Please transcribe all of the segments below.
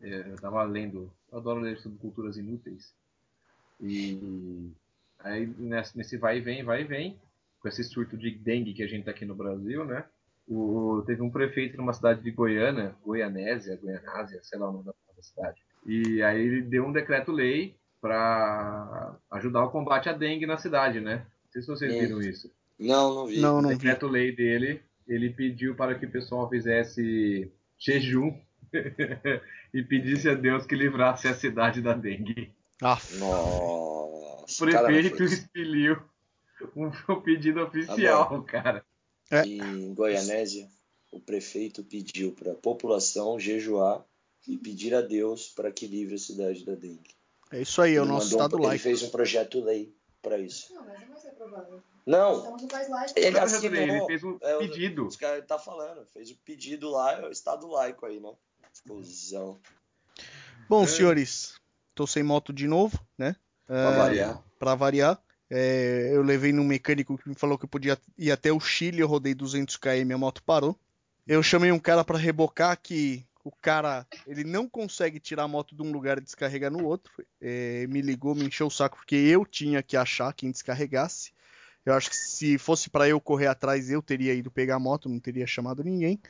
É, eu tava lendo, eu adoro ler sobre culturas inúteis. E aí nesse vai e vem, vai e vem, com esse surto de dengue que a gente tá aqui no Brasil, né? O, teve um prefeito numa cidade de Goiânia, Goianésia, Goianásia, sei lá o nome da cidade. E aí ele deu um decreto-lei para ajudar o combate à dengue na cidade, né? Não sei se vocês viram isso. Não, não vi. Não, não o decreto-lei dele, ele pediu para que o pessoal fizesse jejum e pedisse a Deus que livrasse a cidade da dengue. Ah, Nossa, o prefeito expeliu um, pedido oficial, tá cara. É. Em Goianésia, o prefeito pediu para a população jejuar e pedir a Deus para que livre a cidade da dengue. É isso aí, é o nosso estado um, laico. Ele fez um projeto lei para isso. Não, mas não vai ser aprovado. Não, ele assinou. Ele fez um é, pedido. Os caras tá falando, fez o um pedido lá, é o estado laico aí, né? Fusão. Bom, é. senhores, tô sem moto de novo, né? Pra é, variar. Pra variar. É, eu levei num mecânico que me falou que eu podia ir até o Chile, eu rodei 200 km, a moto parou. Eu chamei um cara para rebocar que o cara ele não consegue tirar a moto de um lugar e descarregar no outro. É, me ligou, me encheu o saco porque eu tinha que achar quem descarregasse. Eu acho que se fosse para eu correr atrás, eu teria ido pegar a moto, não teria chamado ninguém.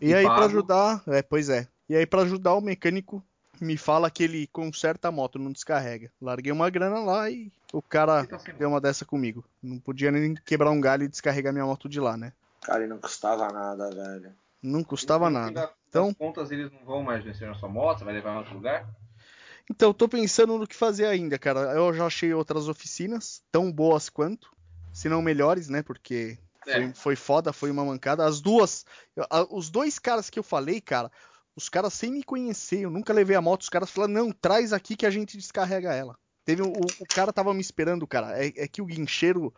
E, e aí para ajudar, é, pois é. E aí para ajudar o mecânico me fala que ele conserta a moto, não descarrega. Larguei uma grana lá e o cara tá deu uma dessa comigo. Não podia nem quebrar um galho e descarregar minha moto de lá, né? Cara, e não custava nada, velho. Não custava nada. Então, contas eles não vão mais vencer na sua moto, você vai levar em outro lugar? Então, eu tô pensando no que fazer ainda, cara. Eu já achei outras oficinas, tão boas quanto, se não melhores, né? Porque é. foi, foi foda, foi uma mancada. As duas, os dois caras que eu falei, cara, os caras sem me conhecer, eu nunca levei a moto, os caras falaram, não, traz aqui que a gente descarrega ela. Teve o, o cara tava me esperando, cara. É, é, que o guincheiro.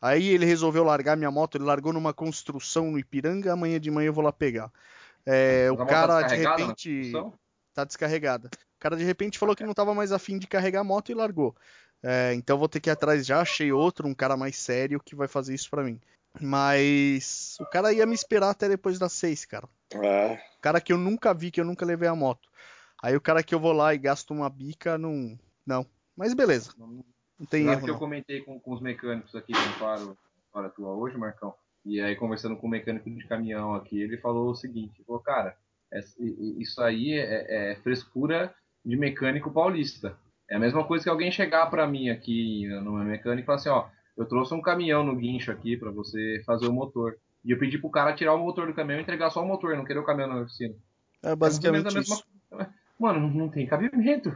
Aí ele resolveu largar minha moto, ele largou numa construção no Ipiranga, amanhã de manhã eu vou lá pegar. É, o cara de repente. Tá descarregada. O cara de repente falou que não tava mais afim de carregar a moto e largou. É, então vou ter que ir atrás já. Achei outro, um cara mais sério que vai fazer isso para mim. Mas o cara ia me esperar até depois das seis, cara. É. Cara que eu nunca vi, que eu nunca levei a moto. Aí o cara que eu vou lá e gasto uma bica, não. Não. Mas beleza. Não, não tem erro. que eu comentei com, com, os mecânicos aqui que faro para tua hoje, Marcão. E aí, conversando com o mecânico de caminhão aqui, ele falou o seguinte: falou, cara, é, isso aí é, é, frescura de mecânico paulista. É a mesma coisa que alguém chegar para mim aqui no meu mecânico e falar assim: ó, eu trouxe um caminhão no guincho aqui para você fazer o motor. E eu pedi pro cara tirar o motor do caminhão e entregar só o motor, não querer o caminhão na oficina. É basicamente é mesma... isso. Mano, não tem cabimento.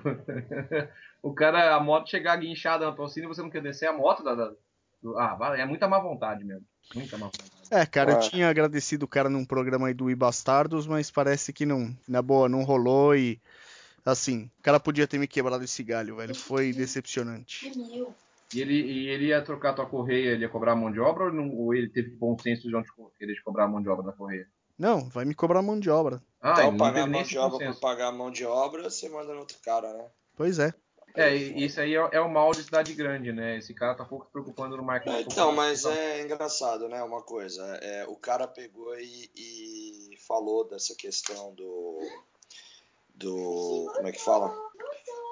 o cara, a moto chegar guinchada na tua oficina e você não quer descer a moto da, da... Ah, é muita má vontade mesmo. Muita má vontade. É, cara, ah. eu tinha agradecido o cara num programa aí do Ibastardos, mas parece que não, na boa, não rolou e assim, o cara podia ter me quebrado esse galho, velho. Foi decepcionante. E ele, e ele ia trocar a tua correia, ele ia cobrar a mão de obra ou, não, ou ele teve bom senso de onde ele de cobrar a mão de obra na correia? Não, vai me cobrar a mão de obra. Ah, então pagar a mão de obra por pagar a mão de obra, você manda no outro cara, né? Pois é. É, isso aí é, é, o mal de cidade grande, né? Esse cara tá pouco se preocupando no marketing. É, então, mas é engraçado, né? Uma coisa. É, o cara pegou e, e falou dessa questão do. Do. Como é que fala?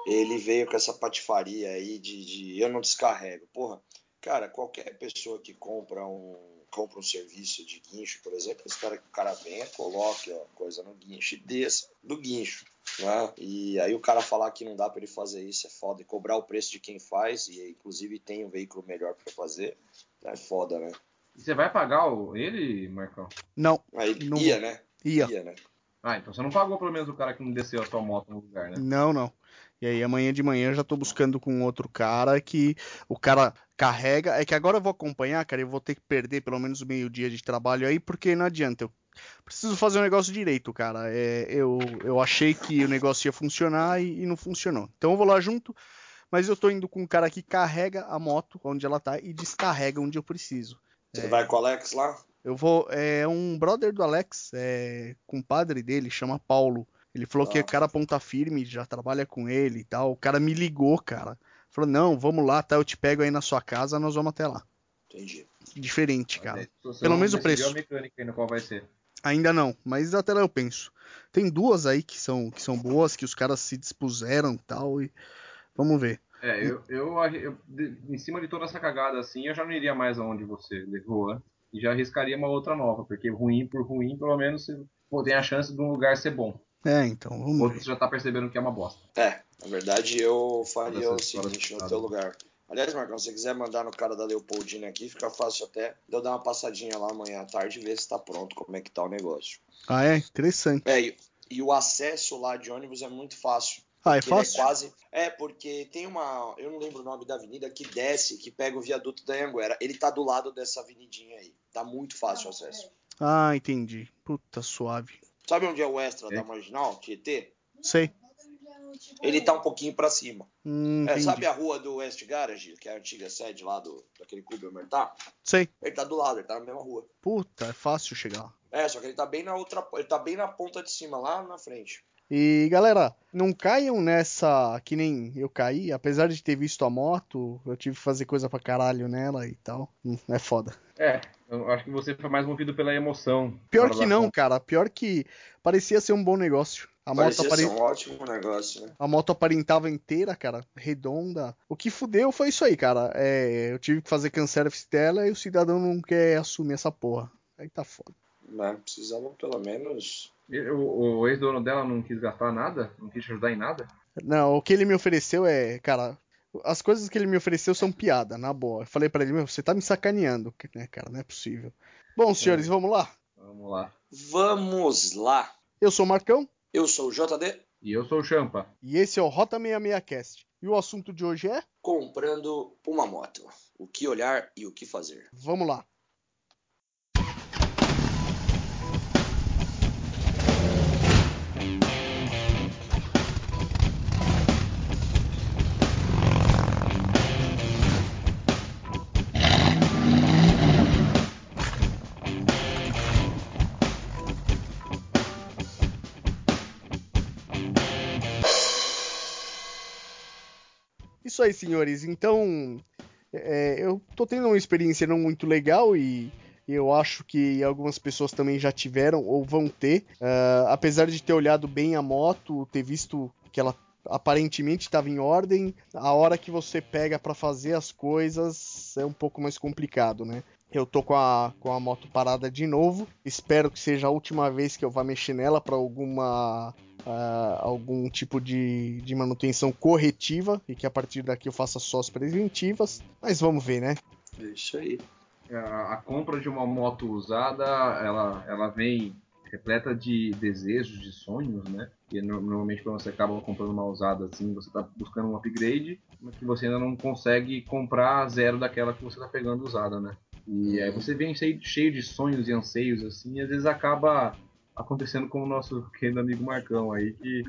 Ele veio com essa patifaria aí de, de eu não descarrego. Porra, cara, qualquer pessoa que compra um compra um serviço de guincho, por exemplo, espera que o cara venha, coloque a coisa no guincho e desça do guincho. Né? E aí o cara falar que não dá para ele fazer isso é foda. E cobrar o preço de quem faz, e inclusive tem um veículo melhor para fazer, é foda, né? E você vai pagar o, ele, Marcão? Não. Aí não ia, né? Ia. ia né? Ah, então você não pagou pelo menos o cara que não desceu a sua moto no lugar, né? Não, não. E aí amanhã de manhã eu já tô buscando com outro cara que o cara carrega. É que agora eu vou acompanhar, cara, eu vou ter que perder pelo menos meio dia de trabalho aí, porque não adianta. Eu preciso fazer o um negócio direito, cara. É, eu, eu achei que o negócio ia funcionar e, e, não funcionou. Então eu vou lá junto, mas eu tô indo com um cara que carrega a moto onde ela tá e descarrega onde eu preciso. Você é, vai com o Alex lá? Eu vou. É um brother do Alex, é, compadre dele, chama Paulo. Ele falou ah. que o cara ponta firme, já trabalha com ele e tal. O cara me ligou, cara. Falou, não, vamos lá, tá? Eu te pego aí na sua casa, nós vamos até lá. Entendi. Diferente, cara. Pelo menos o preço. A mecânica aí no qual vai ser. Ainda não, mas até lá eu penso. Tem duas aí que são, que são boas, que os caras se dispuseram e tal, e vamos ver. É, eu, eu, eu, em cima de toda essa cagada assim, eu já não iria mais aonde você levou antes e já arriscaria uma outra nova, porque ruim por ruim, pelo menos pô, tem a chance de um lugar ser bom. É, então, vamos Outro já tá percebendo que é uma bosta. É, na verdade eu faria o seguinte no teu lugar. Aliás, Marcão, se você quiser mandar no cara da Leopoldina aqui, fica fácil até de eu dar uma passadinha lá amanhã à tarde e ver se tá pronto, como é que tá o negócio. Ah, é? Interessante. É, e, e o acesso lá de ônibus é muito fácil. Ah, é fácil? É, quase... é, porque tem uma. Eu não lembro o nome da avenida que desce, que pega o viaduto da Anguera. Ele tá do lado dessa avenidinha aí. Tá muito fácil o acesso. Ah, entendi. Puta suave. Sabe onde é o extra é. da marginal, Tietê? Sei. Ele tá um pouquinho para cima. Hum, é, sabe a rua do West Garage, que é a antiga sede lá do, daquele clube Omertá? Sei. Ele tá do lado, ele tá na mesma rua. Puta, é fácil chegar lá. É, só que ele tá bem na outra. Ele tá bem na ponta de cima, lá na frente. E galera, não caiam nessa que nem eu caí, apesar de ter visto a moto, eu tive que fazer coisa pra caralho nela e tal. Hum, é foda. É, eu acho que você foi mais movido pela emoção. Pior que não, cara. Pior que parecia ser um bom negócio. A Parecia moto aparent... ser um ótimo negócio, né? A moto aparentava inteira, cara, redonda. O que fudeu foi isso aí, cara. É, eu tive que fazer canservice dela e o cidadão não quer assumir essa porra. Aí tá foda. Mas precisava pelo menos. O, o ex-dono dela não quis gastar nada? Não quis ajudar em nada? Não, o que ele me ofereceu é, cara, as coisas que ele me ofereceu são piada, na boa. Eu falei para ele, meu, você tá me sacaneando, né, cara? Não é possível. Bom, senhores, é. vamos lá? Vamos lá. Vamos lá. Eu sou o Marcão. Eu sou o JD. E eu sou o Champa. E esse é o Rota 66 Cast. E o assunto de hoje é? Comprando uma moto. O que olhar e o que fazer. Vamos lá. Isso aí, senhores. Então, é, eu tô tendo uma experiência não muito legal e eu acho que algumas pessoas também já tiveram ou vão ter. Uh, apesar de ter olhado bem a moto, ter visto que ela aparentemente estava em ordem, a hora que você pega para fazer as coisas é um pouco mais complicado, né? Eu tô com a, com a moto parada de novo. Espero que seja a última vez que eu vá mexer nela para alguma uh, algum tipo de, de manutenção corretiva e que a partir daqui eu faça só as preventivas. Mas vamos ver, né? É isso aí. A, a compra de uma moto usada, ela, ela vem repleta de desejos, de sonhos, né? E normalmente quando você acaba comprando uma usada assim, você está buscando um upgrade, mas que você ainda não consegue comprar zero daquela que você está pegando usada, né? E aí você vem cheio, cheio de sonhos e anseios assim, e às vezes acaba acontecendo com o nosso querido amigo Marcão aí, que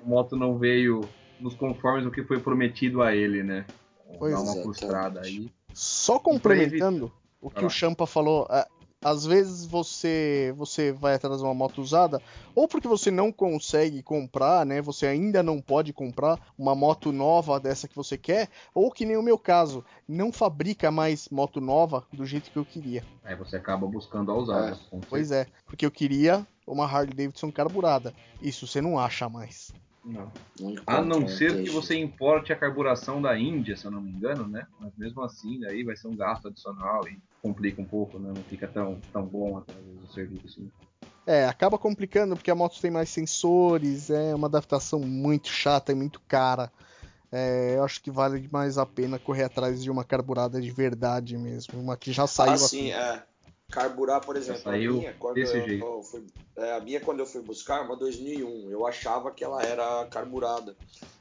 a moto não veio nos conformes do que foi prometido a ele, né? Pois Dá uma frustrada aí. Só complementando o que o Champa falou, é, às vezes você você vai atrás de uma moto usada ou porque você não consegue comprar, né? Você ainda não pode comprar uma moto nova dessa que você quer, ou que nem o meu caso, não fabrica mais moto nova do jeito que eu queria. Aí você acaba buscando a usada. É. Pois é, porque eu queria uma Harley Davidson carburada. Isso você não acha mais. Não. A não ser que você importe a carburação da Índia, se eu não me engano, né? Mas mesmo assim, aí vai ser um gasto adicional e complica um pouco, né? Não fica tão, tão bom até o serviço. Né? É, acaba complicando porque a moto tem mais sensores, é uma adaptação muito chata e muito cara. É, eu acho que vale mais a pena correr atrás de uma carburada de verdade mesmo, uma que já saiu. Ah, sim, é carburar, por exemplo, a minha, quando eu, fui, é, a minha quando eu fui buscar, uma 2001, eu achava que ela era carburada,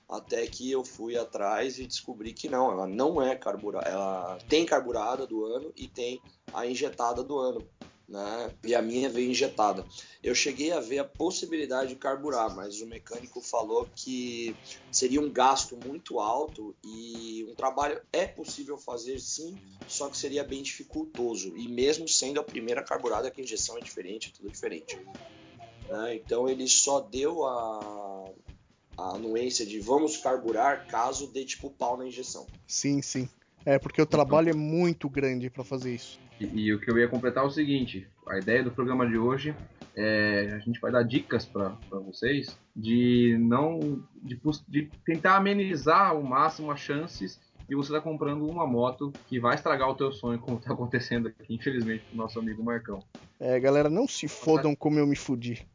até que eu fui atrás e descobri que não, ela não é carburada, ela tem carburada do ano e tem a injetada do ano né? E a minha veio injetada. Eu cheguei a ver a possibilidade de carburar, mas o mecânico falou que seria um gasto muito alto e um trabalho é possível fazer sim, só que seria bem dificultoso. E mesmo sendo a primeira carburada, que a injeção é diferente, é tudo diferente. Né? Então ele só deu a, a anuência de vamos carburar caso dê tipo pau na injeção. Sim, sim. É porque o trabalho é muito grande para fazer isso. E, e, o que eu ia completar é o seguinte: a ideia do programa de hoje é, a gente vai dar dicas para vocês de não de, de, tentar amenizar ao máximo as chances de você estar tá comprando uma moto que vai estragar o teu sonho, como está acontecendo aqui, infelizmente, com o nosso amigo Marcão. É, galera, não se fodam como eu me fudi.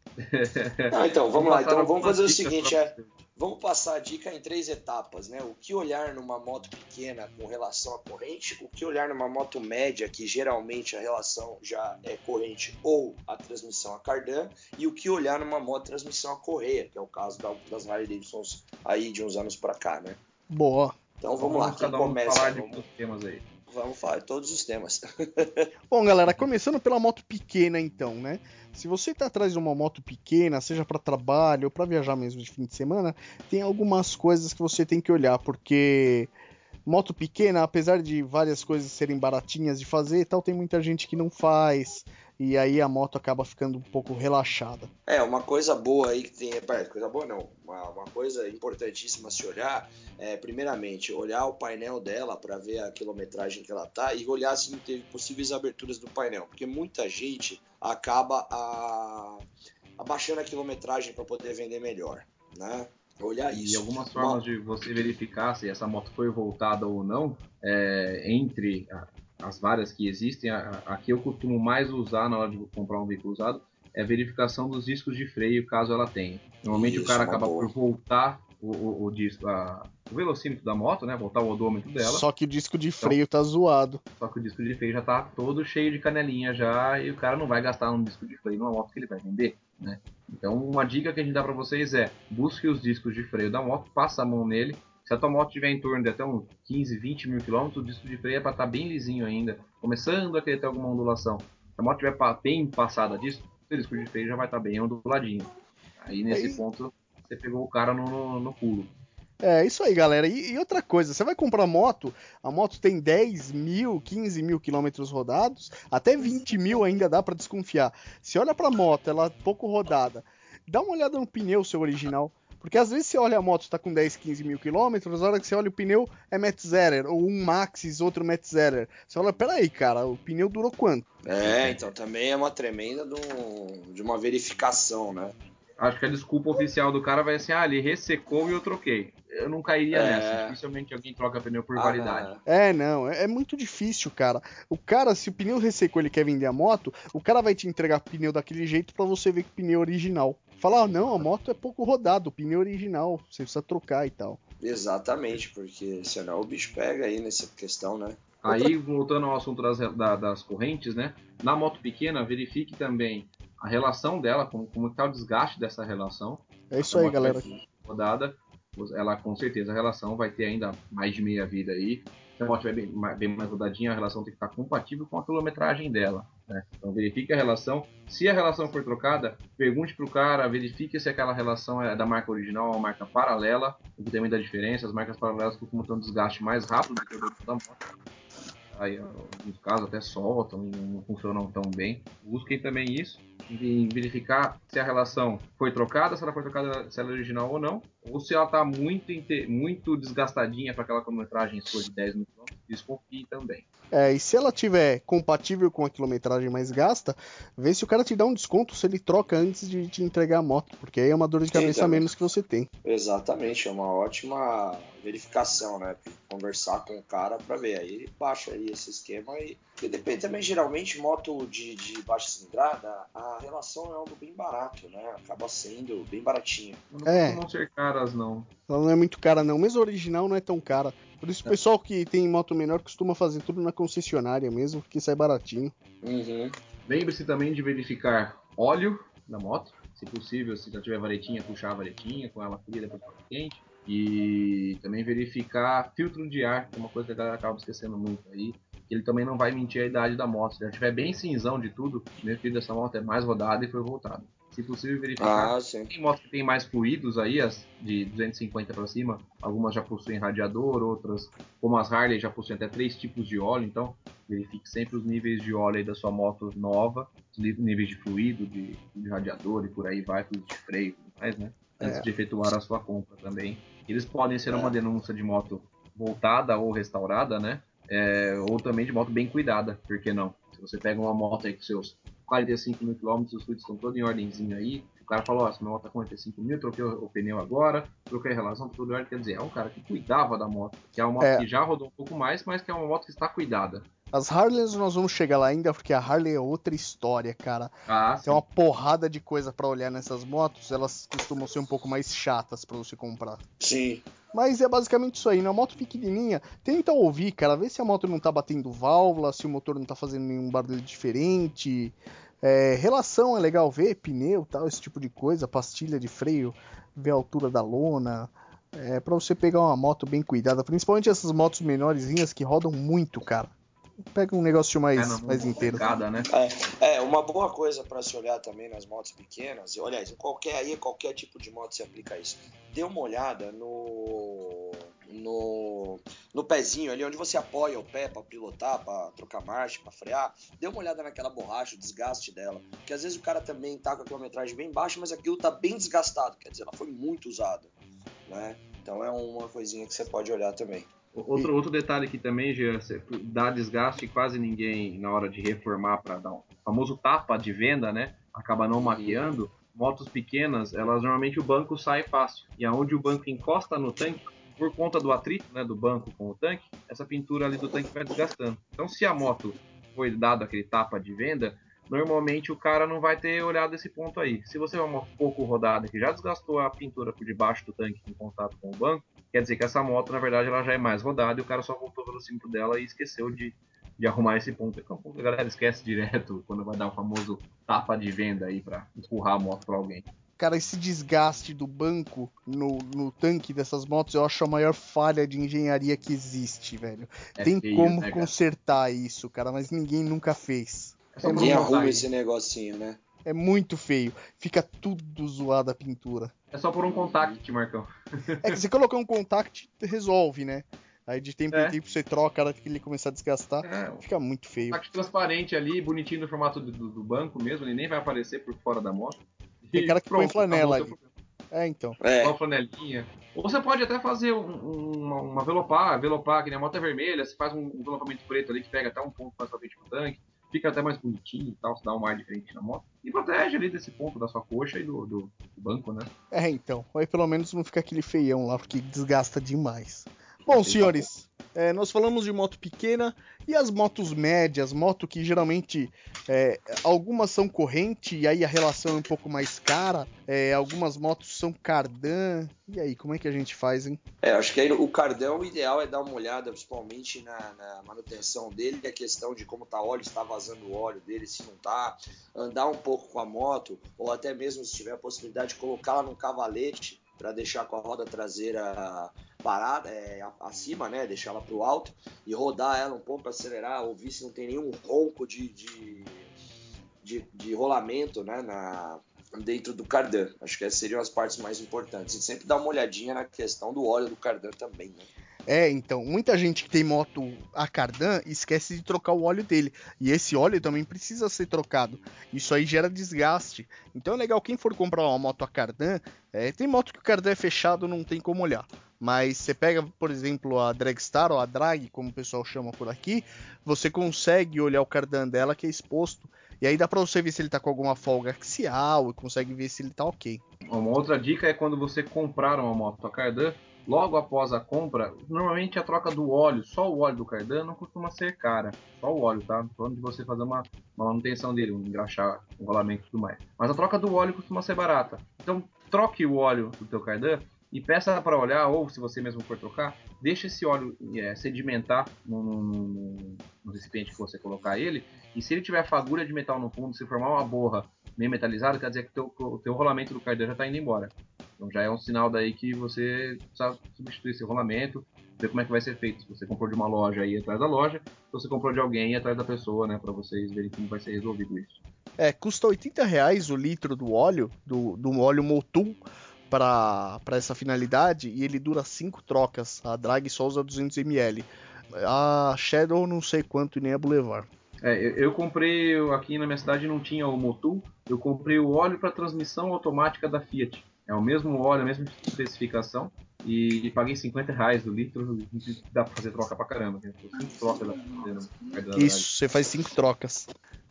ah, então, vamos lá. Então, vamos fazer o seguinte, é, Vamos passar a dica em três etapas, né? O que olhar numa moto pequena com relação à corrente, o que olhar numa moto média, que geralmente a relação já é corrente ou a transmissão a cardan, e o que olhar numa moto transmissão a correia, que é o caso das Harley Davidsons aí de uns anos para cá, né? Boa. Então vamos, vamos lá, quem começa? Falar vamos... temas aí. Vamos falar de todos os temas. Bom, galera, começando pela moto pequena, então, né? Se você está atrás de uma moto pequena, seja para trabalho ou para viajar mesmo de fim de semana, tem algumas coisas que você tem que olhar, porque moto pequena, apesar de várias coisas serem baratinhas de fazer e tal, tem muita gente que não faz e aí a moto acaba ficando um pouco relaxada. É, uma coisa boa aí que tem, coisa boa não, uma, uma coisa importantíssima se olhar é, primeiramente, olhar o painel dela para ver a quilometragem que ela tá e olhar se não teve possíveis aberturas do painel, porque muita gente acaba a, abaixando a quilometragem para poder vender melhor, né? Olhar isso. E algumas formas de você verificar se essa moto foi voltada ou não, é, entre as várias que existem, a, a, que eu costumo mais usar na hora de comprar um veículo usado é a verificação dos discos de freio, caso ela tenha. Normalmente Isso, o cara acaba boa. por voltar o, o, o disco, a, o velocímetro da moto, né? Voltar o odômetro dela. Só que o disco de então, freio tá zoado. Só que o disco de freio já tá todo cheio de canelinha já e o cara não vai gastar um disco de freio numa moto que ele vai vender, né? Então uma dica que a gente dá para vocês é busque os discos de freio da moto, passa a mão nele, se a tua moto tiver em torno de até uns 15, 20 mil quilômetros, o disco de freio é para estar tá bem lisinho ainda, começando a querer ter alguma ondulação. Se a moto tiver bem passada disso, o disco de freio já vai estar tá bem onduladinho. Aí nesse aí... ponto você pegou o cara no, no, no pulo. É, isso aí, galera. E, e, outra coisa, você vai comprar moto, a moto tem 10 mil, 15 mil quilômetros rodados, até 20 mil ainda dá para desconfiar. Se olha pra moto, ela é pouco rodada, dá uma olhada no pneu seu original. Porque às vezes você olha a moto está com 10, 15 mil quilômetros, na hora que você olha o pneu é Metzeler, ou um Maxis, outro Metzeler. Você olha, peraí, cara, o pneu durou quanto? É, então também é uma tremenda de uma verificação, né? Acho que a desculpa oficial do cara vai ser, ah, ele ressecou e eu troquei. Eu não cairia é... nessa. Dificilmente alguém troca pneu por ah, validade. É, não. É, é, muito difícil, cara. O cara, se o pneu ressecou ele quer vender a moto, o cara vai te entregar pneu daquele jeito para você ver que o pneu é original. Falar, ah, não, a moto é pouco rodada, o pneu é original, você precisa trocar e tal. Exatamente, porque senão o bicho pega aí nessa questão, né? Aí, voltando ao assunto das, da, das correntes, né? Na moto pequena, verifique também a relação dela, como, como está o desgaste dessa relação. É isso aí, galera. Rodada, ela com certeza a relação vai ter ainda mais de meia vida aí. Se a moto estiver bem, bem, mais rodadinha, a relação tem que estar compatível com a quilometragem dela. Né? Então verifique a relação. Se a relação for trocada, pergunte para o cara, verifique se aquela relação é da marca original ou marca paralela, o que tem muita diferença. As marcas paralelas costumam ter um desgaste mais rápido do que o da moto aí alguns casos até soltam, não funcionam tão bem. Busquem também isso, em verificar se a relação foi trocada, se ela foi trocada, se ela é original ou não, ou se ela está muito, muito desgastadinha para aquela quilometragem sua de 10 mil quilômetros, desconfie também. É, e se ela tiver compatível com a quilometragem mais gasta, vê se o cara te dá um desconto se ele troca antes de te entregar a moto, porque aí é uma dor de cabeça a menos que você tem. Exatamente, é uma ótima verificação, né? Conversar com o cara para ver. Aí baixa aí esse esquema e. Porque depende também, geralmente, moto de, de baixa cilindrada, a relação é algo bem barato, né? Acaba sendo bem baratinho. Não é. não ser caras, não. Ela não é muito cara, não. Mesmo original não é tão cara. Por isso o pessoal que tem moto menor costuma fazer tudo na concessionária mesmo, porque sai baratinho. Uhum. Lembre-se também de verificar óleo na moto. Se possível, se já tiver varetinha, puxar a varetinha com ela fria depois quente e também verificar filtro de ar, que é uma coisa que a galera acaba esquecendo muito aí. Ele também não vai mentir a idade da moto. Se ela estiver bem cinzão de tudo, mesmo que dessa moto é mais rodada e foi voltada. Se possível, verificar. Ah, tem motos que tem mais fluidos aí, as de 250 para cima. Algumas já possuem radiador, outras, como as Harley, já possuem até três tipos de óleo. Então, verifique sempre os níveis de óleo da sua moto nova, os níveis de fluido, de, de radiador e por aí vai, fluido de freio e tudo mais, né? Antes é. de efetuar a sua compra também. Eles podem ser uma denúncia de moto voltada ou restaurada, né? É, ou também de moto bem cuidada, por que não? Se você pega uma moto aí com seus 45 mil quilômetros, os fluidos estão todos em ordemzinho aí. O cara falou, ó, essa minha moto tá 45 mil, troquei o, o, pneu agora, troquei a relação, tudo em ordem. Quer dizer, é um cara que cuidava da moto, que é uma moto é. que já rodou um pouco mais, mas que é uma moto que está cuidada. As Harleys nós vamos chegar lá ainda, porque a Harley é outra história, cara. Ah, Tem uma porrada de coisa para olhar nessas motos, elas costumam ser um pouco mais chatas para você comprar. Sim. Mas é basicamente isso aí. Na moto pequenininha, tenta ouvir, cara, vê se a moto não tá batendo válvula, se o motor não tá fazendo nenhum barulho diferente. É, relação é legal ver, pneu, tal, esse tipo de coisa, pastilha de freio, ver a altura da lona. É para você pegar uma moto bem cuidada, principalmente essas motos menorzinhas que rodam muito, cara pega um negócio mais, é, mais inteiro. Pegada, né? é, é, uma boa coisa para se olhar também nas motos pequenas, e aliás, em qualquer aí, qualquer tipo de moto se aplica isso. Dê uma olhada no no, no pezinho ali, onde você apoia o pé para pilotar, para trocar marcha, para frear, dê uma olhada naquela borracha, o desgaste dela. Porque às vezes o cara também tá com a quilometragem bem baixa, mas aquilo tá bem desgastado, quer dizer, ela foi muito usada, né? Então é uma coisinha que você pode olhar também. Outro, outro detalhe aqui também, Jean, dá desgaste quase ninguém na hora de reformar para dar um famoso tapa de venda, né? Acaba não maquiando. Motos pequenas, elas normalmente o banco sai fácil. E aonde o banco encosta no tanque, por conta do atrito né, do banco com o tanque, essa pintura ali do tanque vai desgastando. Então, se a moto foi dado aquele tapa de venda, normalmente o cara não vai ter olhado esse ponto aí. Se você é uma pouco rodada que já desgastou a pintura por debaixo do tanque em contato com o banco, quer dizer que essa moto, na verdade, ela já é mais rodada e o cara só voltou pelo cinto dela e esqueceu de, de arrumar esse ponto. É um ponto que a galera esquece direto quando vai dar o famoso tapa de venda aí para empurrar a moto para alguém. Cara, esse desgaste do banco no, no tanque dessas motos eu acho a maior falha de engenharia que existe, velho. É Tem feio, como né, consertar isso, cara, mas ninguém nunca fez. É ninguém arruma esse negocinho, né? É muito feio. Fica tudo zoado a pintura. É só por um contact, Marcão. é que você colocar um contact, resolve, né? Aí de tempo é. em tempo você troca, a que ele começar a desgastar, é, fica muito feio. Contact transparente ali, bonitinho no formato do, do, banco mesmo, ele nem vai aparecer por fora da moto. Tem cara que pronto, põe flanela ali. É, então. É. Uma flanelinha. Ou você pode até fazer um, uma, uma velopar, velopar, que nem a moto é vermelha, você faz um, um velopamento preto ali que pega até um ponto mais pra frente do tanque fica até mais bonitinho e tal, se dá um ar diferente na moto. E protege ali desse ponto da sua coxa e do, do, do banco, né? É, então. Aí pelo menos não fica aquele feião lá, porque desgasta demais. Bom, senhores, é, nós falamos de moto pequena e as motos médias, moto que geralmente é, algumas são corrente e aí a relação é um pouco mais cara, é, algumas motos são cardan. E aí, como é que a gente faz, hein? É, acho que aí o cardan o ideal é dar uma olhada, principalmente na, na manutenção dele, a questão de como tá o óleo, se tá vazando o óleo dele, se não tá, andar um pouco com a moto, ou até mesmo se tiver a possibilidade de colocá-la num cavalete para deixar com a roda traseira parada, é, acima, né? Deixar ela pro alto e rodar ela um pouco, acelerar, ouvir se não tem nenhum ronco de, de, de, de rolamento, né? Na, dentro do cardan. Acho que essas seriam as partes mais importantes. E sempre dar uma olhadinha na questão do óleo do cardan também, né? É, então, muita gente que tem moto a cardan esquece de trocar o óleo dele. E esse óleo também precisa ser trocado. Isso aí gera desgaste. Então é legal quem for comprar uma moto a cardan, é, tem moto que o cardan é fechado, não tem como olhar. Mas você pega, por exemplo, a Dragstar ou a Drag, como o pessoal chama por aqui, você consegue olhar o cardan dela que é exposto. E aí dá pra você ver se ele tá com alguma folga axial e consegue ver se ele tá ok. Uma outra dica é quando você comprar uma moto a cardan, logo após a compra, normalmente a troca do óleo, só o óleo do cardan, não costuma ser cara. Só o óleo, tá? Falando de você fazer uma, uma manutenção dele, um engraxar, um rolamento e tudo mais. Mas a troca do óleo costuma ser barata. Então troque o óleo do teu cardan e peça para olhar, ou se você mesmo for trocar, deixa esse óleo é, sedimentar no, no, no, recipiente que você colocar ele, e se ele tiver fagulha de metal no fundo, se formar uma borra meio metalizada, quer dizer que o teu rolamento do cardan já está indo embora. Então já é um sinal daí que você precisa substituir esse rolamento, ver como é que vai ser feito. Se você comprou de uma loja aí atrás da loja, se você comprou de alguém atrás da pessoa, né, para vocês verem como vai ser resolvido isso. É, custa 80 reais o litro do óleo, do, do óleo Motul, para essa finalidade e ele dura 5 trocas. A drag só usa 200 ml. A Shadow não sei quanto e nem a Boulevard. É, eu, eu, comprei aqui na minha cidade não tinha o Motul, eu comprei o óleo para transmissão automática da Fiat. É o mesmo óleo, a mesma especificação. E, e paguei 50 reais do litro. Dá pra fazer troca pra caramba. Cinco trocas da, Isso, você faz cinco trocas.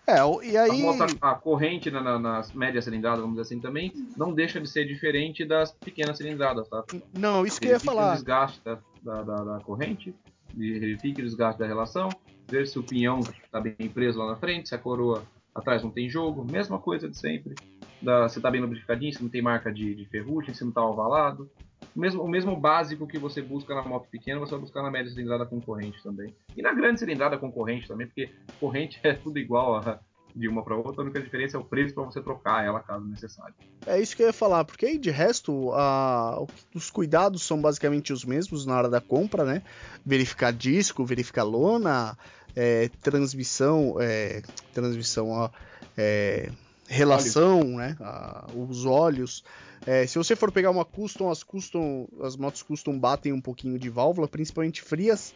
É, e aí. A, a corrente na, na, nas médias cilindradas, vamos dizer assim, também não deixa de ser diferente das pequenas cilindradas, tá? Não, isso que eu ia falar. O desgaste da, da, da, da corrente, verifique o desgaste da relação, ver se o pinhão está bem preso lá na frente, se a coroa atrás não tem jogo, mesma coisa de sempre. Da, se está bem lubrificadinho, se não tem marca de, de ferrugem, se não está ovalado. O mesmo, o mesmo básico que você busca na moto pequena, você vai buscar na média cilindrada concorrente também. E na grande cilindrada concorrente também, porque corrente é tudo igual a, de uma para outra, a única diferença é o preço para você trocar ela caso necessário. É isso que eu ia falar, porque aí de resto a, os cuidados são basicamente os mesmos na hora da compra, né? Verificar disco, verificar lona, é, transmissão, é, transmissão, ó, é, relação, né? A, os olhos. É, se você for pegar uma custom, as custom, as motos custom batem um pouquinho de válvula, principalmente frias.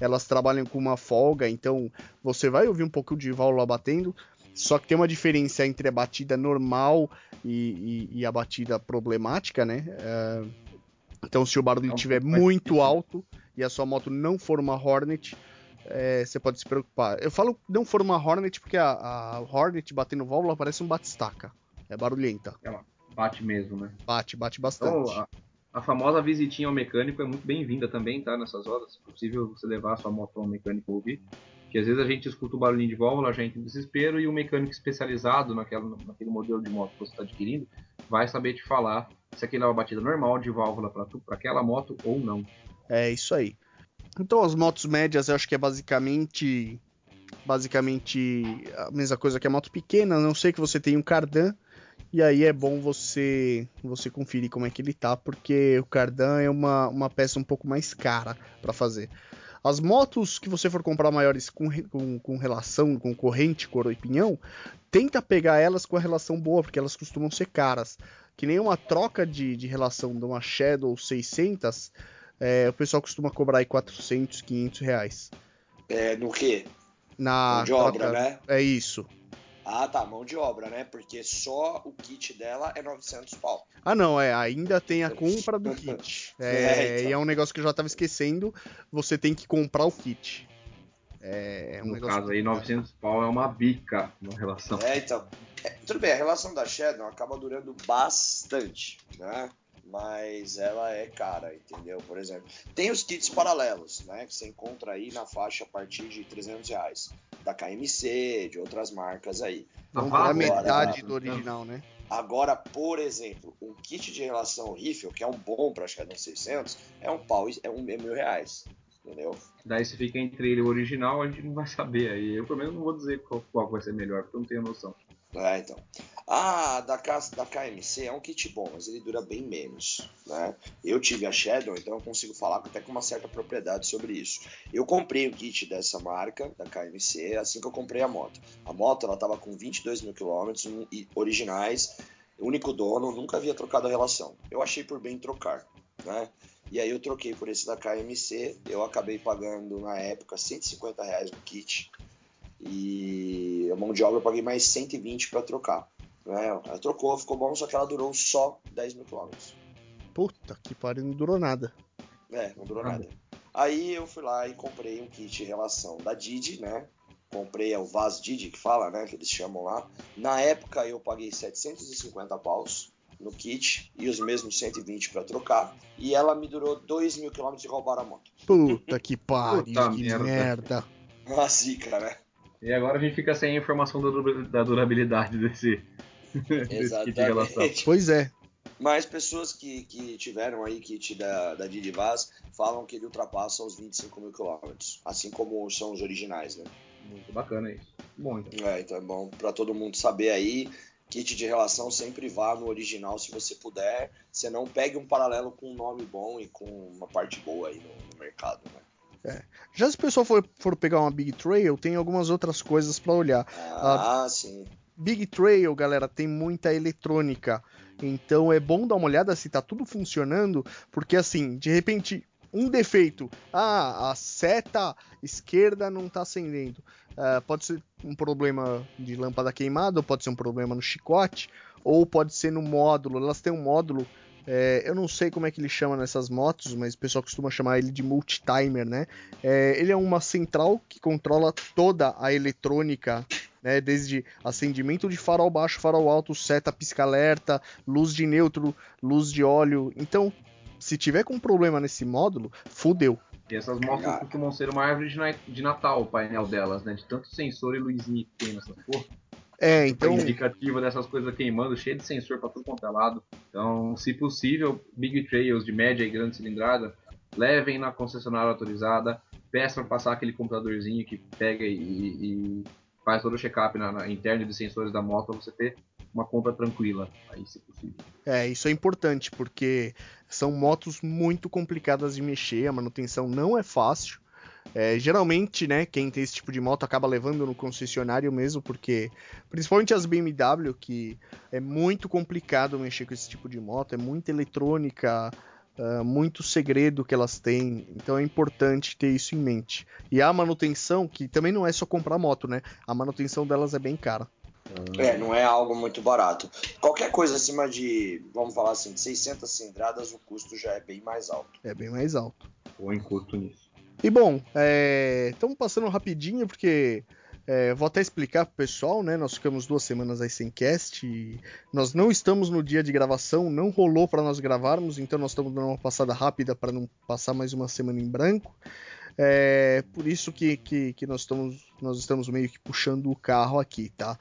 Elas trabalham com uma folga, então você vai ouvir um pouco de válvula batendo. Só que tem uma diferença entre a batida normal e, e, e a batida problemática, né? É, então, se o barulho estiver muito alto e a sua moto não for uma Hornet, é, você pode se preocupar. Eu falo não for uma Hornet porque a, a Hornet batendo válvula parece um batistaca. É barulhenta. Ela bate mesmo, né? Bate, bate bastante. Então, a, a, famosa visitinha ao mecânico é muito bem-vinda também, tá? Nessas horas. Se possível, você levar a sua moto ao mecânico ouvir. Que às vezes a gente escuta o barulhinho de válvula, a gente em desespero, e o mecânico especializado naquela, naquele modelo de moto que você está adquirindo vai saber te falar se aquilo é uma batida normal de válvula para aquela moto ou não. É isso aí. Então as motos médias eu acho que é basicamente basicamente a mesma coisa que a moto pequena, a não sei que você tem um cardan e aí é bom você você conferir como é que ele tá, porque o cardan é uma, uma peça um pouco mais cara para fazer. As motos que você for comprar maiores com, com, com, relação, com corrente, coroa e pinhão, tenta pegar elas com a relação boa, porque elas costumam ser caras. Que nem uma troca de, de relação de uma Shadow 600, é, o pessoal costuma cobrar aí 400, 500 reais. É, no quê? Na mão de obra, né? É isso. Ah, tá, mão de obra, né? Porque só o kit dela é 900 pau. Ah, não, é, ainda tem a compra do kit. É, é então. E é um negócio que eu já tava esquecendo, você tem que comprar o kit. É, é um no negócio caso aí, 900 pau é uma bica na relação. É, então. É, tudo bem, a relação da Shadow acaba durando bastante, né? Mas ela é cara, entendeu? Por exemplo, tem os kits paralelos, né? Que você encontra aí na faixa a partir de 300 reais. Da KMC, de outras marcas aí. Não a metade do original, né? Agora, por exemplo, um kit de relação rifle, que é um bom para Shadow 600, é um pau, é um é mil reais. Entendeu? Daí se fica entre ele e o original, a gente não vai saber aí. Eu pelo menos não vou dizer qual, qual vai ser melhor, porque eu não tenho noção. É, então. Ah, da, da KMC é um kit bom, mas ele dura bem menos. Né? Eu tive a Shadow, então eu consigo falar até com uma certa propriedade sobre isso. Eu comprei o kit dessa marca, da KMC, assim que eu comprei a moto. A moto ela estava com 22 mil quilômetros originais, único dono, nunca havia trocado a relação. Eu achei por bem trocar. Né? E aí eu troquei por esse da KMC, eu acabei pagando na época 150 reais no kit. E a mão de obra eu paguei mais 120 para trocar. Né? Ela trocou, ficou bom, só que ela durou só 10 mil quilômetros. Puta que pariu, não durou nada. É, não durou nada. Aí eu fui lá e comprei um kit de relação da Didi, né? Comprei o Vaz Didi que fala, né? Que eles chamam lá. Na época eu paguei 750 paus no kit e os mesmos 120 para trocar. E ela me durou 2 mil quilômetros e roubaram a moto. Puta que pariu, Puta que merda. merda. Uma zica, né? E agora a gente fica sem a informação da durabilidade desse, de relação. Pois é. Mas pessoas que, que tiveram aí kit da, da Didi Vaz falam que ele ultrapassa os 25 mil quilômetros, assim como são os originais, né? Muito bacana isso. Bom, então. É, então é bom para todo mundo saber aí. Kit de relação sempre vá no original se você puder. Você não pegue um paralelo com um nome bom e com uma parte boa aí no, no mercado, né? É. Já se o pessoal for, for, pegar uma Big Trail, tem algumas outras coisas para olhar. Ah, a sim. Big Trail, galera, tem muita eletrônica. Então é bom dar uma olhada se tá tudo funcionando, porque assim, de repente, um defeito. Ah, a seta esquerda não tá acendendo. Uh, pode ser um problema de lâmpada queimada, ou pode ser um problema no chicote, ou pode ser no módulo. Elas têm um módulo é, eu não sei como é que ele chama nessas motos, mas o pessoal costuma chamar ele de multitimer, né? É, ele é uma central que controla toda a eletrônica né? Desde acendimento de farol baixo, farol alto, seta pisca-alerta, luz de neutro, luz de óleo. Então, se tiver com problema nesse módulo, fudeu. E essas motos ah. costumam ser uma árvore de Natal, o painel delas, né? De tanto sensor e luzinha que tem nessa porra. É, então. Indicativa dessas coisas queimando, cheio de sensor para tudo quanto é lado. Então, se possível, Big Trails de média e grande cilindrada, levem na concessionária autorizada, peçam passar aquele computadorzinho que pega e, e faz todo o check-up na, na, interno de sensores da moto para você ter uma compra tranquila, aí se possível. É, isso é importante porque são motos muito complicadas de mexer, a manutenção não é fácil. É, geralmente, né, quem tem esse tipo de moto acaba levando no concessionário mesmo, porque principalmente as BMW, que é muito complicado mexer com esse tipo de moto, é muita eletrônica, uh, muito segredo que elas têm, então é importante ter isso em mente. E a manutenção, que também não é só comprar moto, né, a manutenção delas é bem cara. É, não é algo muito barato. Qualquer coisa acima de, vamos falar assim, de 600 cilindradas, o custo já é bem mais alto. É bem mais alto. Ou em custo nisso. E bom, estamos é, passando rapidinho porque é, vou até explicar pro pessoal, né? Nós ficamos duas semanas aí sem cast nós não estamos no dia de gravação, não rolou para nós gravarmos, então nós estamos dando uma passada rápida para não passar mais uma semana em branco. É por isso que, que, que, nós, estamos, nós estamos meio que puxando o carro aqui, tá?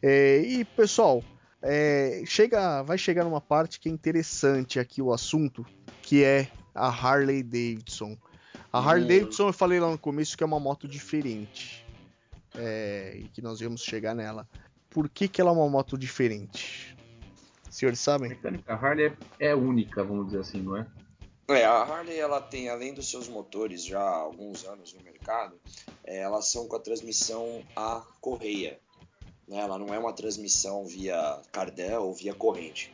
É, e pessoal, é, chega, vai chegar numa parte que é interessante aqui o assunto, que é a Harley Davidson. A Harley Davidson eu falei lá no começo que é uma moto diferente. É, e que nós íamos chegar nela. Por que, que ela é uma moto diferente? Os senhores sabem? A Harley é, é única, vamos dizer assim, não é? É, a Harley ela tem, além dos seus motores já há alguns anos no mercado, é, elas são com a transmissão a correia. Né? Ela não é uma transmissão via cardel ou via corrente.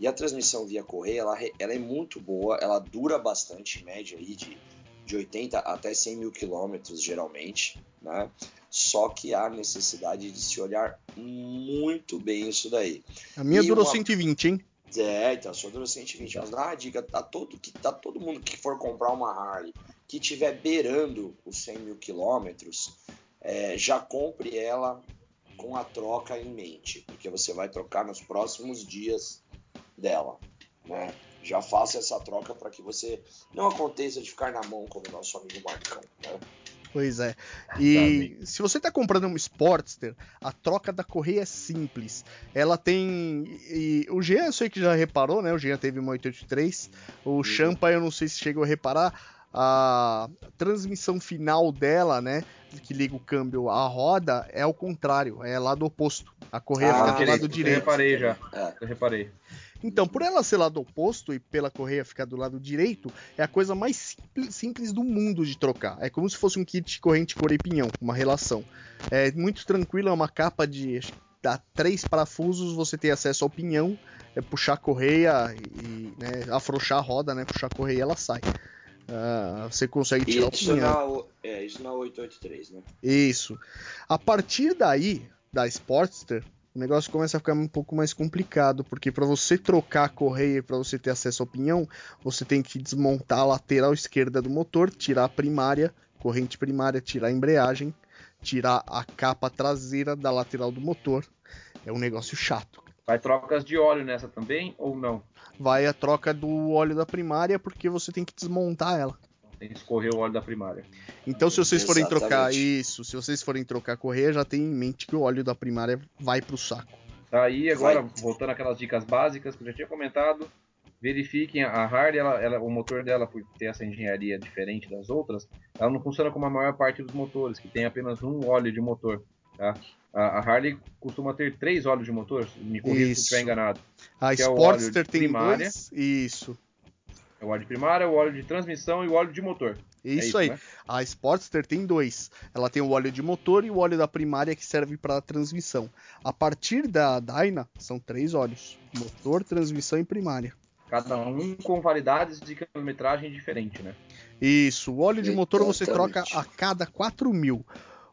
E a transmissão via correia, ela, ela é muito boa, ela dura bastante, média aí de de 80 até 100 mil quilômetros, geralmente, né? Só que há necessidade de se olhar muito bem isso daí. A minha e durou uma... 120, hein? É, então a sua durou 120. Mas dá uma dica, tá todo, que, tá todo mundo que for comprar uma Harley que tiver beirando os 100 mil quilômetros, é, já compre ela com a troca em mente, porque você vai trocar nos próximos dias dela, né? já faça essa troca para que você não aconteça de ficar na mão como nosso amigo Marcão. Né? Pois é. E se você está comprando um Sportster, a troca da correia é simples. Ela tem. E, o Jean, eu sei que já reparou, né? O Jean teve uma 883. O uhum. Champa, eu não sei se chegou a reparar. A transmissão final dela, né? Que liga o câmbio à roda, é o contrário, é lado oposto. A correia ah, fica do lado direito. Eu reparei já. É. Eu reparei. Então, por ela ser lado oposto e pela correia ficar do lado direito, é a coisa mais simples, simples do mundo de trocar. É como se fosse um kit corrente cor e pinhão, uma relação. É muito tranquilo, é uma capa de dá três parafusos, você tem acesso ao pinhão, é puxar a correia e né, afrouxar a roda, né, puxar a correia e ela sai. Uh, você consegue tirar isso o pinhão. Na, é, isso na 883, né? Isso. A partir daí, da Sportster, o negócio começa a ficar um pouco mais complicado, porque para você trocar a correia, para você ter acesso ao pinhão, você tem que desmontar a lateral esquerda do motor, tirar a primária, corrente primária, tirar a embreagem, tirar a capa traseira da lateral do motor. É um negócio chato. Vai trocas de óleo nessa também ou não? Vai a troca do óleo da primária porque você tem que desmontar ela. Tem que escorrer o óleo da primária. Então, se vocês forem Exatamente. trocar isso, se vocês forem trocar correia, já tem em mente que o óleo da primária vai pro saco. Tá aí, agora, vai. voltando aquelas dicas básicas que eu já tinha comentado, verifiquem a Harley, ela, ela, o motor dela, por ter essa engenharia diferente das outras, ela não funciona como a maior parte dos motores, que tem apenas um óleo de motor. Tá? A, a Harley costuma ter três óleos de motor, me corrija se estiver enganado. A é Sportster é tem primária, dois? Isso. É o óleo de primária, o óleo de transmissão e o óleo de motor. É isso, é isso aí. Né? A Sportster tem dois. Ela tem o óleo de motor e o óleo da primária que serve para transmissão. A partir da Dyna, são três óleos: motor, transmissão e primária. Cada um com validades de quilometragem diferente, né? Isso. O óleo de motor você troca a cada 4 mil.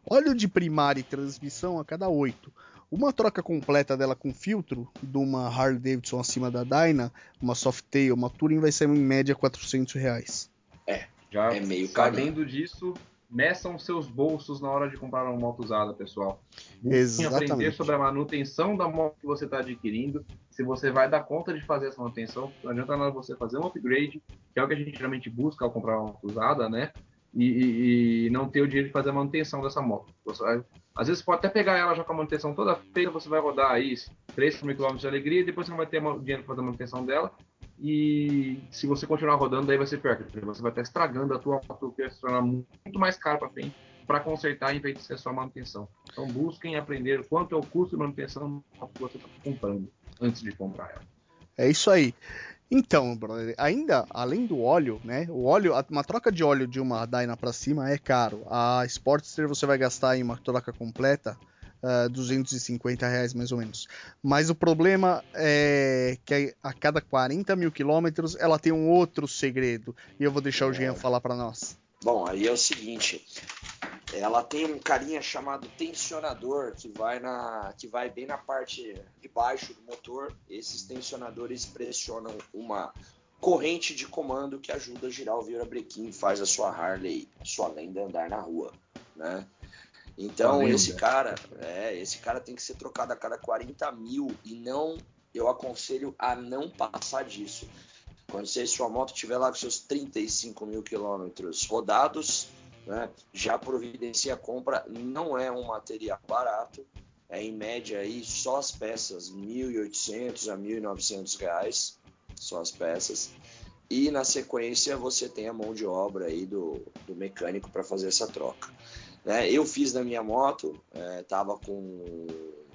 Óleo de primária e transmissão a cada 8. Uma troca completa dela com filtro, de uma Harley Davidson acima da Dyna, uma Softail, uma Touring, vai ser em média 400 reais. É, já é meio sabendo disso, meçam seus bolsos na hora de comprar uma moto usada, pessoal. Busquem aprender sobre a manutenção da moto que você está adquirindo. Se você vai dar conta de fazer essa manutenção, não adianta nada você fazer um upgrade, que é o que a gente geralmente busca ao comprar uma moto usada, né? E, e, não ter o dinheiro de fazer a manutenção dessa moto. Vai, às vezes pode até pegar ela já com a manutenção toda feita, você vai rodar aí 3 mil km de alegria, depois você não vai ter dinheiro para fazer a manutenção dela, e se você continuar rodando, daí vai ser pior, você vai estar estragando a tua moto, que vai se tornar muito mais caro para frente para consertar em vez de ser só manutenção. Então busquem aprender quanto é o custo de manutenção que você está comprando antes de comprar ela. É isso aí. Então, brother, ainda além do óleo, né? O óleo, uma troca de óleo de uma Dyna para cima é caro. A Sportster você vai gastar em uma troca completa uh, ah, 250 reais mais ou menos. Mas o problema é que a cada 40 mil quilômetros ela tem um outro segredo. E eu vou deixar o Jean falar para nós. Bom, aí é o seguinte. Ela tem um carinha chamado tensionador que vai na que vai bem na parte de baixo do motor. Esses tensionadores pressionam uma corrente de comando que ajuda a girar o virabrequim e faz a sua Harley, sua lenda andar na rua, né? Então, esse cara, é, esse cara tem que ser trocado a cada 40 mil e não, eu aconselho a não passar disso. Quando você, sua moto tiver lá com seus 35 mil quilômetros rodados, né, já providencia a compra. Não é um material barato, é em média aí só as peças 1.800 a 1.900 reais, só as peças. E na sequência você tem a mão de obra aí do, do mecânico para fazer essa troca. Né? Eu fiz na minha moto, estava é, com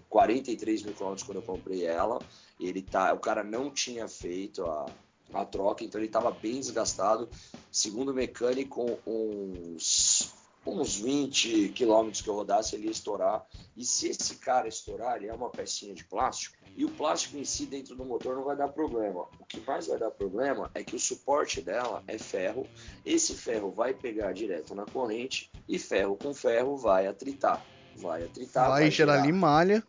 43 mil quilômetros quando eu comprei ela. Ele tá, o cara não tinha feito a, a troca, então ele estava bem desgastado. Segundo o mecânico, uns uns 20 quilômetros que eu rodasse, ele ia estourar. E se esse cara estourar, ele é uma pecinha de plástico, e o plástico em si dentro do motor não vai dar problema. O que mais vai dar problema é que o suporte dela é ferro, esse ferro vai pegar direto na corrente, e ferro com ferro vai atritar. Vai atritar. Vai, vai gerar limalha.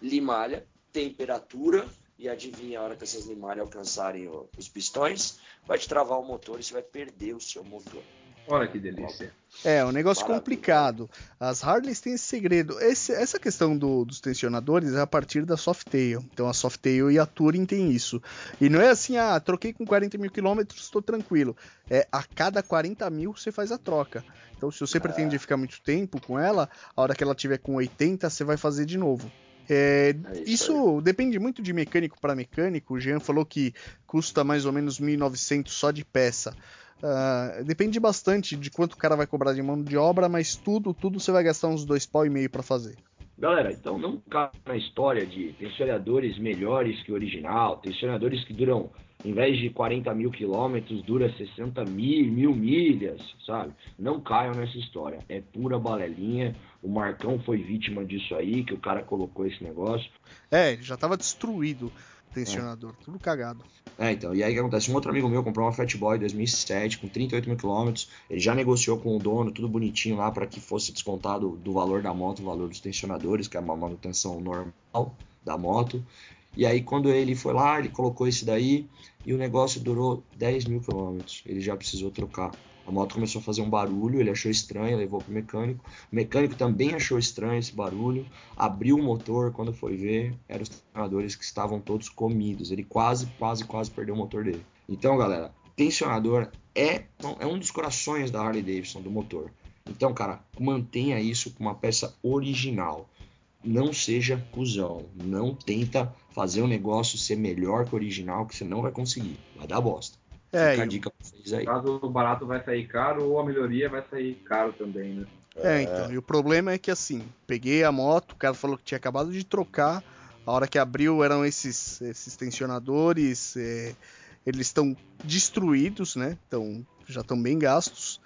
Limalha, temperatura, e adivinha a hora que essas limalhas alcançarem os pistões, vai te travar o motor e você vai perder o seu motor. Olha que delícia. É, um negócio Maravilha. complicado. As Harleys têm esse segredo. Esse, essa questão do, dos tensionadores é a partir da Softail. Então a Softail e a Touring tem isso. E não é assim, ah, troquei com 40 mil quilômetros, estou tranquilo. É a cada 40 mil você faz a troca. Então se você é. pretende ficar muito tempo com ela, a hora que ela tiver com 80, você vai fazer de novo. É, é isso, isso depende muito de mecânico para mecânico. O Jean falou que custa mais ou menos 1.900 só de peça. Uh, depende bastante de quanto o cara vai cobrar de mão de obra, mas tudo, tudo você vai gastar uns dois pau e meio para fazer. Galera, então não cai na história de tensionadores melhores que o original, tensionadores que duram, em vez de 40 mil quilômetros, dura 60 mil, mil milhas, sabe? Não caiam nessa história. É pura balelinha. O Marcão foi vítima disso aí, que o cara colocou esse negócio. É, ele já estava destruído tensionador, é. tudo cagado. É, então, e aí o que acontece? Um outro amigo meu comprou uma Fatboy 2007 com 38 mil quilômetros, ele já negociou com o dono, tudo bonitinho lá para que fosse descontado do valor da moto, o valor dos tensionadores, que é uma manutenção normal da moto. E aí quando ele foi lá, ele colocou esse daí e o negócio durou 10 mil quilômetros, ele já precisou trocar. A moto começou a fazer um barulho, ele achou estranho, levou pro mecânico. O mecânico também achou estranho esse barulho, abriu o motor, quando foi ver, eram os tensionadores que estavam todos comidos. Ele quase, quase, quase perdeu o motor dele. Então, galera, tensionador é, é um dos corações da Harley Davidson, do motor. Então, cara, mantenha isso com uma peça original. Não seja cuzão. Não tenta fazer o negócio ser melhor que o original, que você não vai conseguir. Vai dar bosta. É, Fica a dica pra vocês aí. Caso o barato vai sair caro ou a melhoria vai sair caro também, né? É, então. E o problema é que assim, peguei a moto, o cara falou que tinha acabado de trocar. A hora que abriu eram esses, esses tensionadores. É, eles estão destruídos, né? Então já estão bem gastos.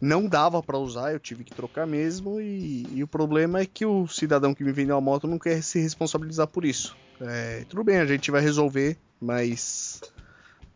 Não dava para usar, eu tive que trocar mesmo. E, e, o problema é que o cidadão que me vendeu a moto não quer se responsabilizar por isso. É, tudo bem, a gente vai resolver, mas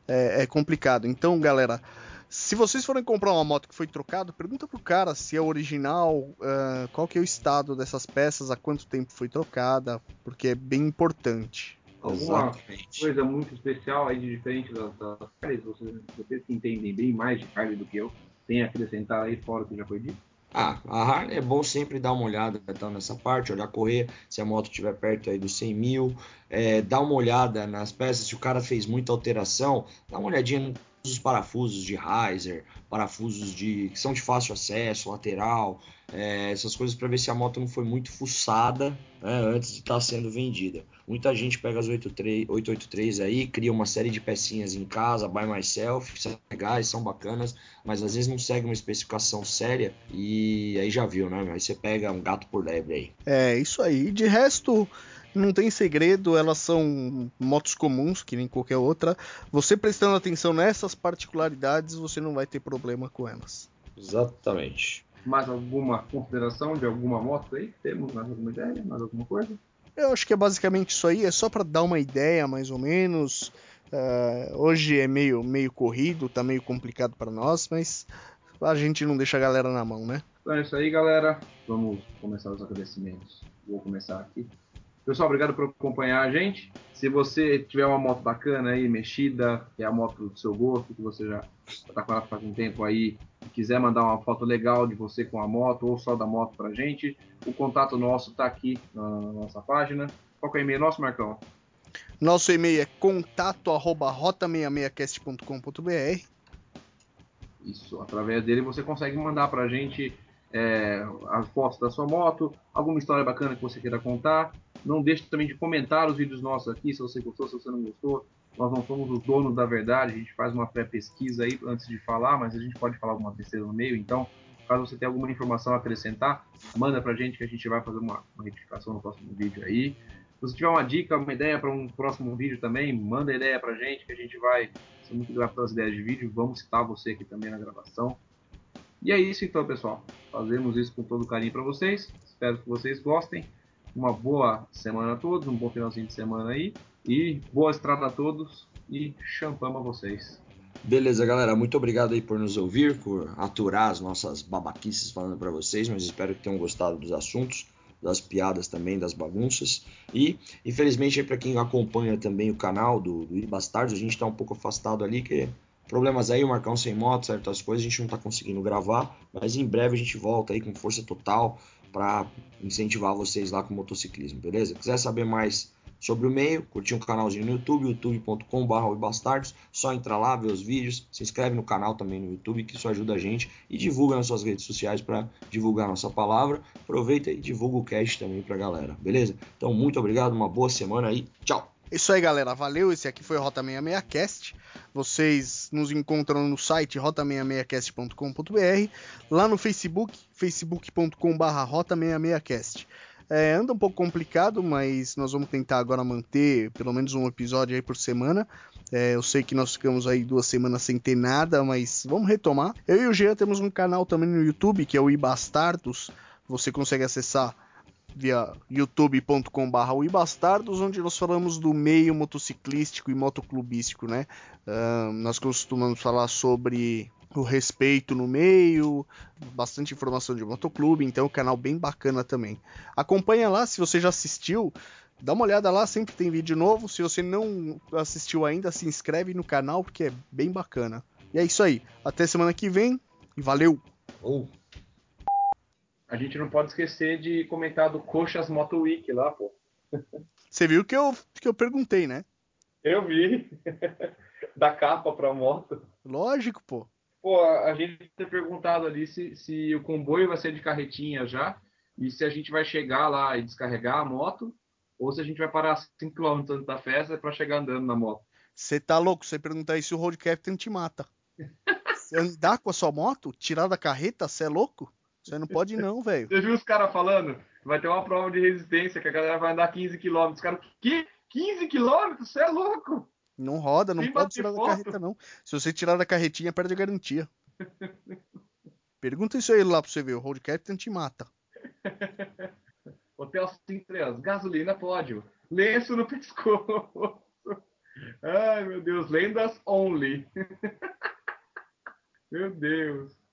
é, é complicado. Então, galera, se vocês forem comprar uma moto que foi trocada, pergunta pro cara se é original, uh, qual que é o estado dessas peças, há quanto tempo foi trocada, porque é bem importante. Alguma Exatamente. coisa muito especial aí de diferente das, das vocês, vocês que entendem bem mais de carne do que eu, tem a acrescentar aí fora o que já foi dito? Ah, a Harley é bom sempre dar uma olhada então, nessa parte, olhar correr, se a moto estiver perto aí dos 100 mil, é, dá uma olhada nas peças, se o cara fez muita alteração, dá uma olhadinha nos parafusos de riser, parafusos de que são de fácil acesso, lateral, é, essas coisas para ver se a moto não foi muito fuçada né, antes de estar tá sendo vendida. Muita gente pega as 83, 883 aí, cria uma série de pecinhas em casa, by myself, são legais, são bacanas, mas às vezes não segue uma especificação séria e aí já viu, né? Aí você pega um gato por lebre aí. É, isso aí. De resto, não tem segredo, elas são motos comuns, que nem qualquer outra. Você prestando atenção nessas particularidades, você não vai ter problema com elas. Exatamente. Mais alguma consideração de alguma moto aí? Temos mais alguma ideia? Mais alguma coisa? Eu acho que é basicamente isso aí, é só para dar uma ideia mais ou menos. Uh, hoje é meio, meio corrido, tá meio complicado para nós, mas a gente não deixa a galera na mão, né? Então é isso aí, galera. Vamos começar os agradecimentos. Vou começar aqui. Pessoal, obrigado por acompanhar a gente. Se você tiver uma moto bacana aí, mexida, que é a moto do seu gosto, que você já está com ela faz um tempo aí, e quiser mandar uma foto legal de você com a moto ou só da moto pra gente, o contato nosso está aqui na nossa página. Qual é o e-mail nosso, Marcão? Nosso e-mail é contato@rota66cast.com.br. Isso, através dele você consegue mandar pra gente é, as fotos da sua moto, alguma história bacana que você queira contar. Não deixe também de comentar os vídeos nossos aqui, se você gostou, se você não gostou. Nós não somos os donos da verdade, a gente faz uma pré-pesquisa aí antes de falar, mas a gente pode falar alguma besteira no meio. Então, caso você tenha alguma informação a acrescentar, manda pra gente que a gente vai fazer uma, uma retificação no próximo vídeo aí. Se você tiver uma dica, uma ideia para um próximo vídeo também, manda ideia pra gente que a gente vai ser muito grato pelas ideias de vídeo. Vamos citar você aqui também na gravação. E é isso então, pessoal. Fazemos isso com todo carinho para vocês. Espero que vocês gostem. Uma boa semana a todos, um bom finalzinho de semana aí. E boa estrada a todos e champama vocês. Beleza, galera. Muito obrigado aí por nos ouvir, por aturar as nossas babaquices falando para vocês, mas espero que tenham gostado dos assuntos, das piadas também, das bagunças. E, infelizmente, para quem acompanha também o canal do, do a gente está um pouco afastado ali, que Problemas aí, o Marcão sem moto, certas coisas a gente não está conseguindo gravar, mas em breve a gente volta aí com força total para incentivar vocês lá com o motociclismo, beleza? Quiser saber mais sobre o meio, curtir um canalzinho no YouTube, youtube.com.br bastardos, só entrar lá, ver os vídeos, se inscreve no canal também no YouTube, que isso ajuda a gente, e divulga nas suas redes sociais para divulgar nossa palavra. Aproveita e divulga o cast também para a galera, beleza? Então, muito obrigado, uma boa semana aí, tchau! Isso aí, galera. Valeu. Esse aqui foi o Rota 66cast. Vocês nos encontram no site rota66cast.com.br, lá no Facebook, facebook.com.br rota66cast. É, anda um pouco complicado, mas nós vamos tentar agora manter pelo menos um episódio aí por semana. É, eu sei que nós ficamos aí duas semanas sem ter nada, mas vamos retomar. Eu e o Jean temos um canal também no YouTube, que é o Ibastardos. Você consegue acessar via youtube.com.br uibastardos, onde nós falamos do meio motociclístico e motoclubístico, né? Uh, nós costumamos falar sobre o respeito no meio, bastante informação de motoclube, então é canal bem bacana também. Acompanha lá, se você já assistiu, dá uma olhada lá, sempre tem vídeo novo. Se você não assistiu ainda, se inscreve no canal, porque é bem bacana. E é isso aí, até semana que vem e valeu! Oh a gente não pode esquecer de comentar do Coxas Moto Week lá, pô. Você viu que eu, que eu perguntei, né? Eu vi. da capa pra moto. Lógico, pô. Pô, a gente ter perguntado ali se, se o comboio vai ser de carretinha já e se a gente vai chegar lá e descarregar a moto ou se a gente vai parar 5 km antes da festa para chegar andando na moto. Você tá louco? Você perguntar isso, o Road Captain te mata. Você andar com a sua moto, tirar da carreta, você é louco? Você não pode não, velho. Você viu os caras falando? Vai ter uma prova de resistência que a galera vai andar 15 km. Os caras, que? 15 km? Você é louco? Não roda, não Sem pode tirar foto. da carreta, não. Se você tirar da carretinha, perde a garantia. Pergunta isso aí lá pra você ver. O Road Captain te mata. Hotel 53, gasolina pódio. Lenço no pescoço. Ai, meu Deus. Lendas only. meu Deus.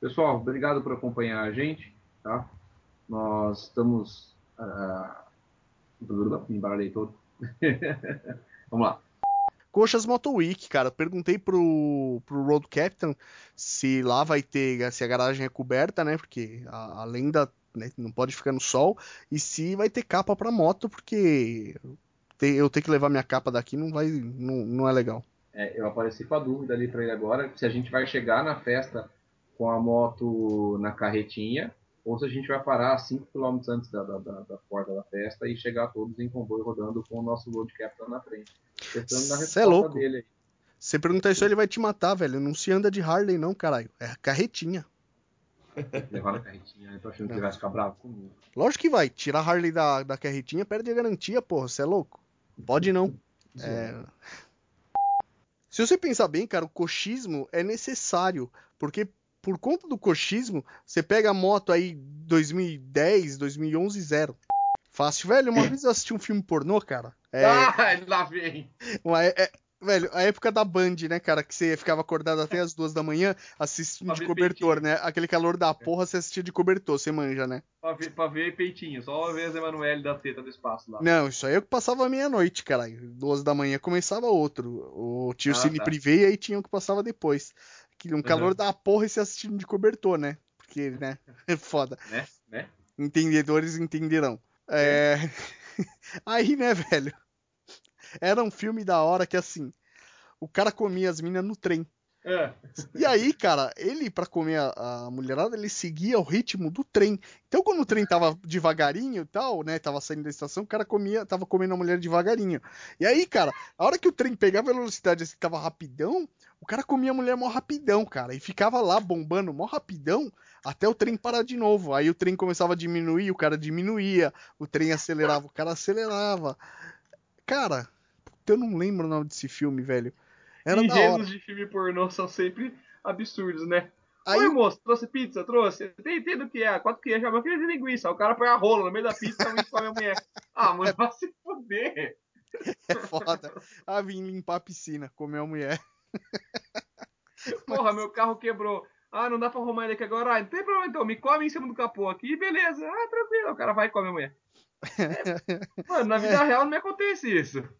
Pessoal, obrigado por acompanhar a gente, tá? Nós estamos... Uh... Embaralhei todo. Vamos lá. Coxas Moto Week, cara. Perguntei pro, pro Road Captain se lá vai ter, se a garagem é coberta, né? Porque a, além da. Né, não pode ficar no sol. E se vai ter capa pra moto, porque eu ter que levar minha capa daqui não vai. não, não é legal. É, eu apareci com a dúvida ali para ele agora se a gente vai chegar na festa com a moto na carretinha ou se a gente vai parar 5 km antes da, da, da, porta da festa e chegar todos em comboio rodando com o nosso load captain na frente. Você é louco. dele. Você perguntar isso, ele vai te matar, velho. Não se anda de Harley, não, caralho. É carretinha. Levar na carretinha, eu tô achando que ele vai ficar bravo comigo. Lógico que vai. Tirar Harley da, da carretinha perde a garantia, porra. Você é louco? Pode não. É... Se você pensar bem, cara, o coxismo é necessário. Porque por conta do coxismo, você pega a moto aí 2010, 2011, zero. Fácil, velho. Uma vez eu assisti um filme pornô, cara. É... Ah, lá vem! É, é velho, a época da Band, né, cara? Que você ficava acordado até as duas da manhã assistindo de cobertor, peitinho. né? Aquele calor da porra, você assistia de cobertor, você manja, né? Pra ver, pra ver peitinho, só uma vez Emanuele da teta do espaço lá. Não, isso aí eu passava meia-noite, caralho. Duas da manhã começava outro. O tio ah, Cine tá. Privé e aí tinha o que passava depois um calor uhum. da porra e se assistindo de cobertor, né? Porque, né? É foda. Né? né? Entendedores entenderão. É... é. Aí, né, velho? Era um filme da hora que, assim, o cara comia as minas no trem. É. E aí, cara, ele, para comer a, a, mulherada, ele seguia o ritmo do trem. Então, quando o trem tava devagarinho e tal, né? Tava saindo da estação, o cara comia, tava comendo a mulher devagarinho. E aí, cara, a hora que o trem pegava velocidade assim, tava rapidão, o cara comia a mulher mó rapidão, cara. E ficava lá bombando mó rapidão até o trem parar de novo. Aí o trem começava a diminuir, o cara diminuía, o trem acelerava, o cara acelerava. Cara, eu não lembro o nome desse filme, velho. Era Enredos de filme pornô são sempre absurdos, né? Aí, Oi, moço, trouxe pizza? Trouxe? Tem, entendo o que é? Quatro queijos, mas queria de linguiça. O cara põe a rola no meio da pizza e com a mulher. Ah, mano, vai se fuder. É foda. Ah, vim limpar a piscina, comer a mulher. Porra, meu carro quebrou. Ah, não dá pra arrumar ele aqui agora. Ah, não tem problema então, me come em cima do capô aqui, beleza. Ah, tranquilo. O cara vai e come a mulher. É, mano, na vida é. real não me acontece isso.